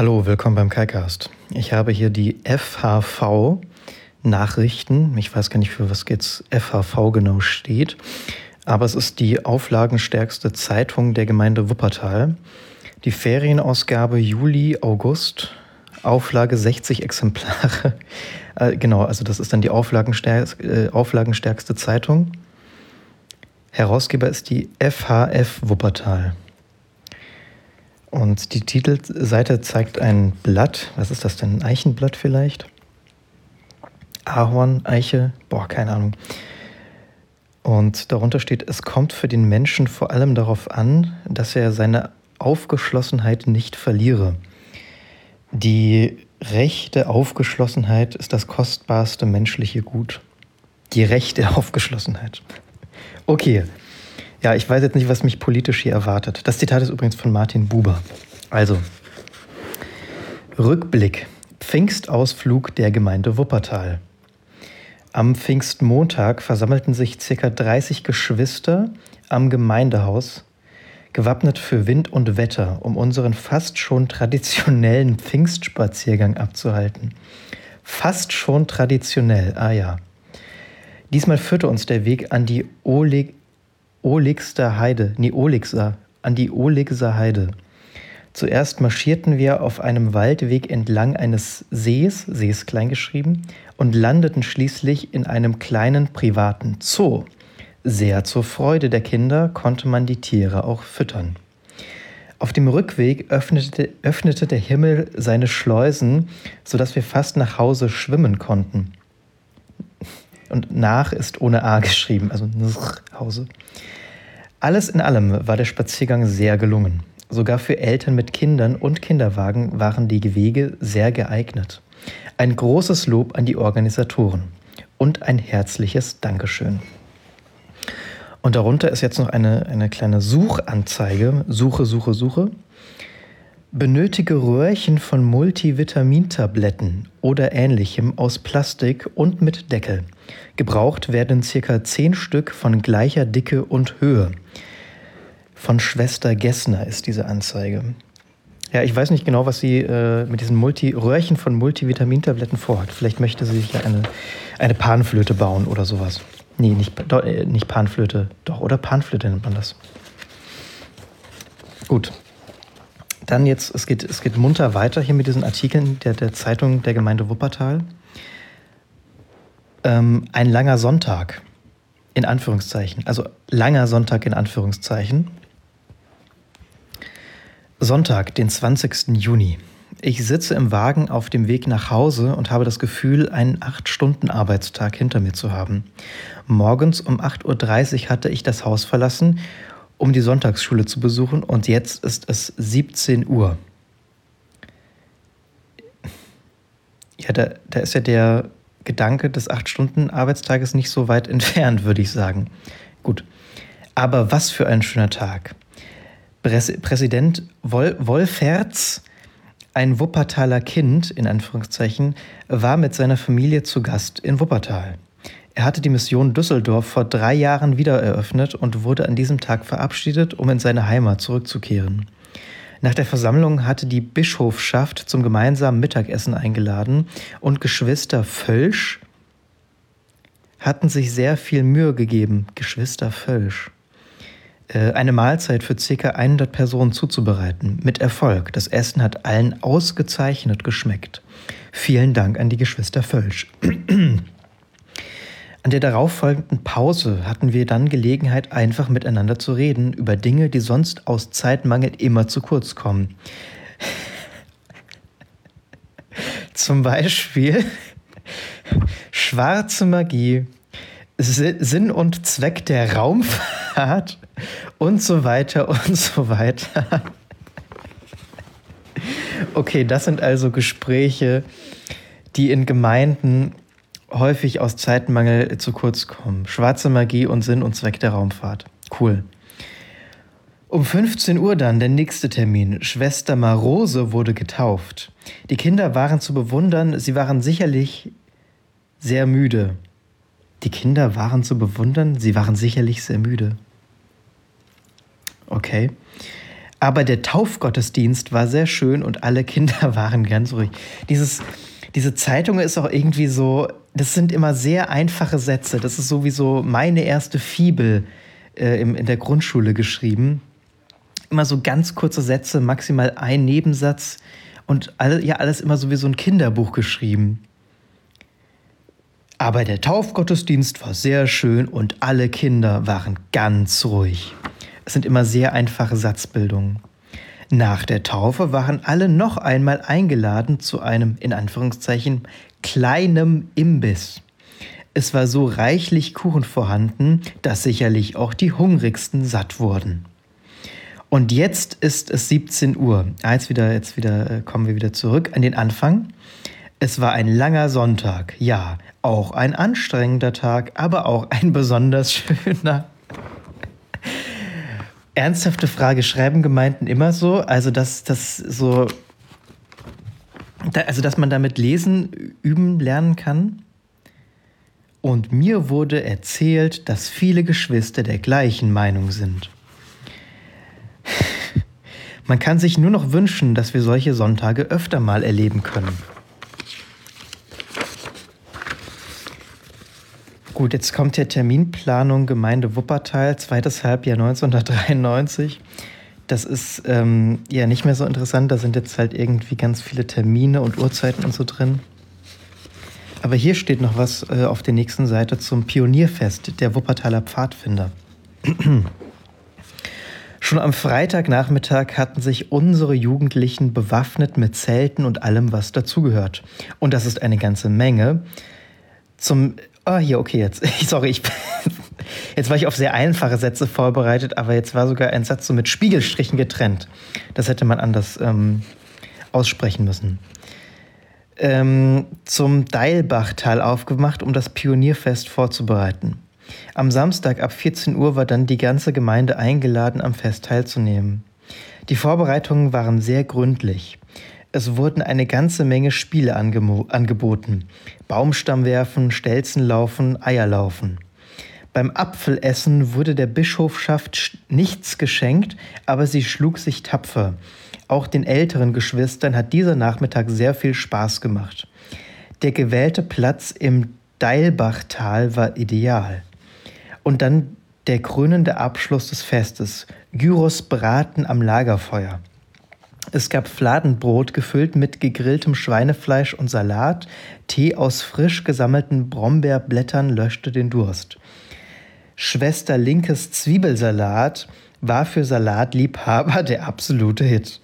Hallo, willkommen beim KaiCast. Ich habe hier die FHV Nachrichten. Ich weiß gar nicht, für was jetzt FHV genau steht, aber es ist die auflagenstärkste Zeitung der Gemeinde Wuppertal. Die Ferienausgabe Juli, August, Auflage 60 Exemplare. Äh, genau, also das ist dann die auflagenstärkste, äh, auflagenstärkste Zeitung. Herausgeber ist die FHF Wuppertal. Und die Titelseite zeigt ein Blatt. Was ist das denn? Ein Eichenblatt vielleicht? Ahorn, Eiche? Boah, keine Ahnung. Und darunter steht, es kommt für den Menschen vor allem darauf an, dass er seine Aufgeschlossenheit nicht verliere. Die rechte Aufgeschlossenheit ist das kostbarste menschliche Gut. Die rechte Aufgeschlossenheit. Okay, ja, ich weiß jetzt nicht, was mich politisch hier erwartet. Das Zitat ist übrigens von Martin Buber. Also, Rückblick. Pfingstausflug der Gemeinde Wuppertal. Am Pfingstmontag versammelten sich ca. 30 Geschwister am Gemeindehaus, gewappnet für Wind und Wetter, um unseren fast schon traditionellen Pfingstspaziergang abzuhalten. Fast schon traditionell, ah ja. Diesmal führte uns der Weg an die Oleg Olixter Heide, nee, Olixer, an die Olixer Heide. Zuerst marschierten wir auf einem Waldweg entlang eines Sees, See ist kleingeschrieben, und landeten schließlich in einem kleinen privaten Zoo. Sehr zur Freude der Kinder konnte man die Tiere auch füttern. Auf dem Rückweg öffnete, öffnete der Himmel seine Schleusen, sodass wir fast nach Hause schwimmen konnten. Und nach ist ohne A geschrieben, also Hause. Alles in allem war der Spaziergang sehr gelungen. Sogar für Eltern mit Kindern und Kinderwagen waren die Wege sehr geeignet. Ein großes Lob an die Organisatoren und ein herzliches Dankeschön. Und darunter ist jetzt noch eine, eine kleine Suchanzeige. Suche, Suche, Suche. Benötige Röhrchen von Multivitamintabletten oder ähnlichem aus Plastik und mit Deckel. Gebraucht werden circa 10 Stück von gleicher Dicke und Höhe. Von Schwester Gessner ist diese Anzeige. Ja, ich weiß nicht genau, was sie äh, mit diesen Multi Röhrchen von Multivitamintabletten vorhat. Vielleicht möchte sie sich ja eine, eine Panflöte bauen oder sowas. Nee, nicht, do, äh, nicht Panflöte. Doch, oder Panflöte nennt man das. Gut. Dann jetzt, es geht, es geht munter weiter hier mit diesen Artikeln der, der Zeitung der Gemeinde Wuppertal. Ähm, ein langer Sonntag, in Anführungszeichen. Also langer Sonntag in Anführungszeichen. Sonntag, den 20. Juni. Ich sitze im Wagen auf dem Weg nach Hause und habe das Gefühl, einen 8-Stunden-Arbeitstag hinter mir zu haben. Morgens um 8.30 Uhr hatte ich das Haus verlassen, um die Sonntagsschule zu besuchen und jetzt ist es 17 Uhr. Ja, da, da ist ja der Gedanke des 8-Stunden-Arbeitstages nicht so weit entfernt, würde ich sagen. Gut. Aber was für ein schöner Tag. Präsident Wol Wolferts, ein Wuppertaler Kind, in Anführungszeichen, war mit seiner Familie zu Gast in Wuppertal. Er hatte die Mission Düsseldorf vor drei Jahren wieder eröffnet und wurde an diesem Tag verabschiedet, um in seine Heimat zurückzukehren. Nach der Versammlung hatte die Bischofschaft zum gemeinsamen Mittagessen eingeladen und Geschwister Völsch hatten sich sehr viel Mühe gegeben. Geschwister Völsch. Äh, eine Mahlzeit für ca. 100 Personen zuzubereiten. Mit Erfolg. Das Essen hat allen ausgezeichnet geschmeckt. Vielen Dank an die Geschwister Völsch. An der darauffolgenden Pause hatten wir dann Gelegenheit, einfach miteinander zu reden über Dinge, die sonst aus Zeitmangel immer zu kurz kommen. Zum Beispiel schwarze Magie, Sinn und Zweck der Raumfahrt und so weiter und so weiter. Okay, das sind also Gespräche, die in Gemeinden häufig aus Zeitmangel zu kurz kommen. Schwarze Magie und Sinn und Zweck der Raumfahrt. Cool. Um 15 Uhr dann der nächste Termin. Schwester Marose wurde getauft. Die Kinder waren zu bewundern, sie waren sicherlich sehr müde. Die Kinder waren zu bewundern, sie waren sicherlich sehr müde. Okay. Aber der Taufgottesdienst war sehr schön und alle Kinder waren ganz ruhig. Dieses, diese Zeitung ist auch irgendwie so, das sind immer sehr einfache Sätze. Das ist sowieso meine erste Fibel äh, im, in der Grundschule geschrieben. Immer so ganz kurze Sätze, maximal ein Nebensatz und all, ja, alles immer so wie so ein Kinderbuch geschrieben. Aber der Taufgottesdienst war sehr schön und alle Kinder waren ganz ruhig. Es sind immer sehr einfache Satzbildungen. Nach der Taufe waren alle noch einmal eingeladen zu einem, in Anführungszeichen, kleinem Imbiss. Es war so reichlich Kuchen vorhanden, dass sicherlich auch die Hungrigsten satt wurden. Und jetzt ist es 17 Uhr. Ah, jetzt wieder, jetzt wieder äh, kommen wir wieder zurück an den Anfang. Es war ein langer Sonntag, ja, auch ein anstrengender Tag, aber auch ein besonders schöner. Ernsthafte Frage, schreiben Gemeinden immer so? Also, dass das so. Da, also, dass man damit lesen, üben, lernen kann? Und mir wurde erzählt, dass viele Geschwister der gleichen Meinung sind. Man kann sich nur noch wünschen, dass wir solche Sonntage öfter mal erleben können. Gut, jetzt kommt der Terminplanung Gemeinde Wuppertal, zweites Halbjahr 1993. Das ist ähm, ja nicht mehr so interessant. Da sind jetzt halt irgendwie ganz viele Termine und Uhrzeiten und so drin. Aber hier steht noch was äh, auf der nächsten Seite zum Pionierfest der Wuppertaler Pfadfinder. Schon am Freitagnachmittag hatten sich unsere Jugendlichen bewaffnet mit Zelten und allem, was dazugehört. Und das ist eine ganze Menge. Zum. Ah, oh, hier, okay, jetzt. Sorry, ich. Jetzt war ich auf sehr einfache Sätze vorbereitet, aber jetzt war sogar ein Satz so mit Spiegelstrichen getrennt. Das hätte man anders ähm, aussprechen müssen. Ähm, zum Deilbachtal aufgemacht, um das Pionierfest vorzubereiten. Am Samstag ab 14 Uhr war dann die ganze Gemeinde eingeladen, am Fest teilzunehmen. Die Vorbereitungen waren sehr gründlich. Es wurden eine ganze Menge Spiele angeboten. Baumstammwerfen, Stelzenlaufen, Eierlaufen. Beim Apfelessen wurde der Bischofschaft nichts geschenkt, aber sie schlug sich tapfer. Auch den älteren Geschwistern hat dieser Nachmittag sehr viel Spaß gemacht. Der gewählte Platz im Deilbachtal war ideal. Und dann der krönende Abschluss des Festes, Gyros Braten am Lagerfeuer. Es gab Fladenbrot gefüllt mit gegrilltem Schweinefleisch und Salat, Tee aus frisch gesammelten Brombeerblättern löschte den Durst. Schwester Linkes Zwiebelsalat war für Salatliebhaber der absolute Hit.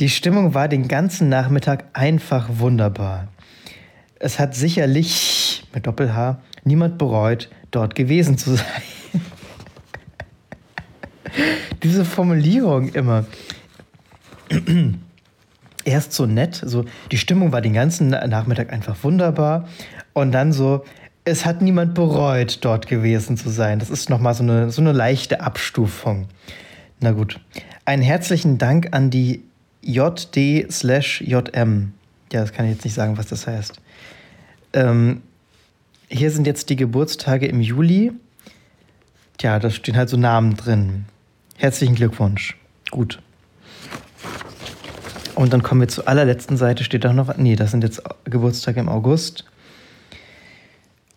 Die Stimmung war den ganzen Nachmittag einfach wunderbar. Es hat sicherlich, mit Doppel-H, niemand bereut, dort gewesen zu sein. Diese Formulierung immer. Erst so nett, so die Stimmung war den ganzen Nachmittag einfach wunderbar und dann so, es hat niemand bereut, dort gewesen zu sein. Das ist nochmal so eine, so eine leichte Abstufung. Na gut. Einen herzlichen Dank an die JD slash JM. Ja, das kann ich jetzt nicht sagen, was das heißt. Ähm, hier sind jetzt die Geburtstage im Juli. Tja, da stehen halt so Namen drin. Herzlichen Glückwunsch. Gut. Und dann kommen wir zur allerletzten Seite, steht da noch, nee, das sind jetzt Geburtstage im August.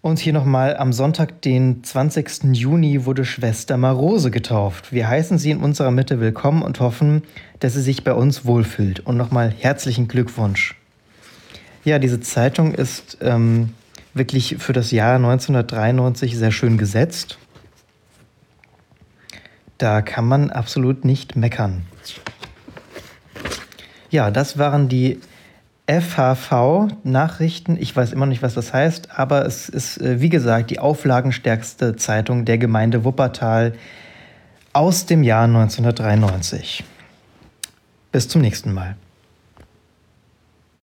Und hier nochmal, am Sonntag, den 20. Juni, wurde Schwester Marose getauft. Wir heißen sie in unserer Mitte willkommen und hoffen, dass sie sich bei uns wohlfühlt. Und nochmal herzlichen Glückwunsch. Ja, diese Zeitung ist ähm, wirklich für das Jahr 1993 sehr schön gesetzt. Da kann man absolut nicht meckern. Ja, das waren die FHV-Nachrichten. Ich weiß immer nicht, was das heißt, aber es ist, äh, wie gesagt, die auflagenstärkste Zeitung der Gemeinde Wuppertal aus dem Jahr 1993. Bis zum nächsten Mal.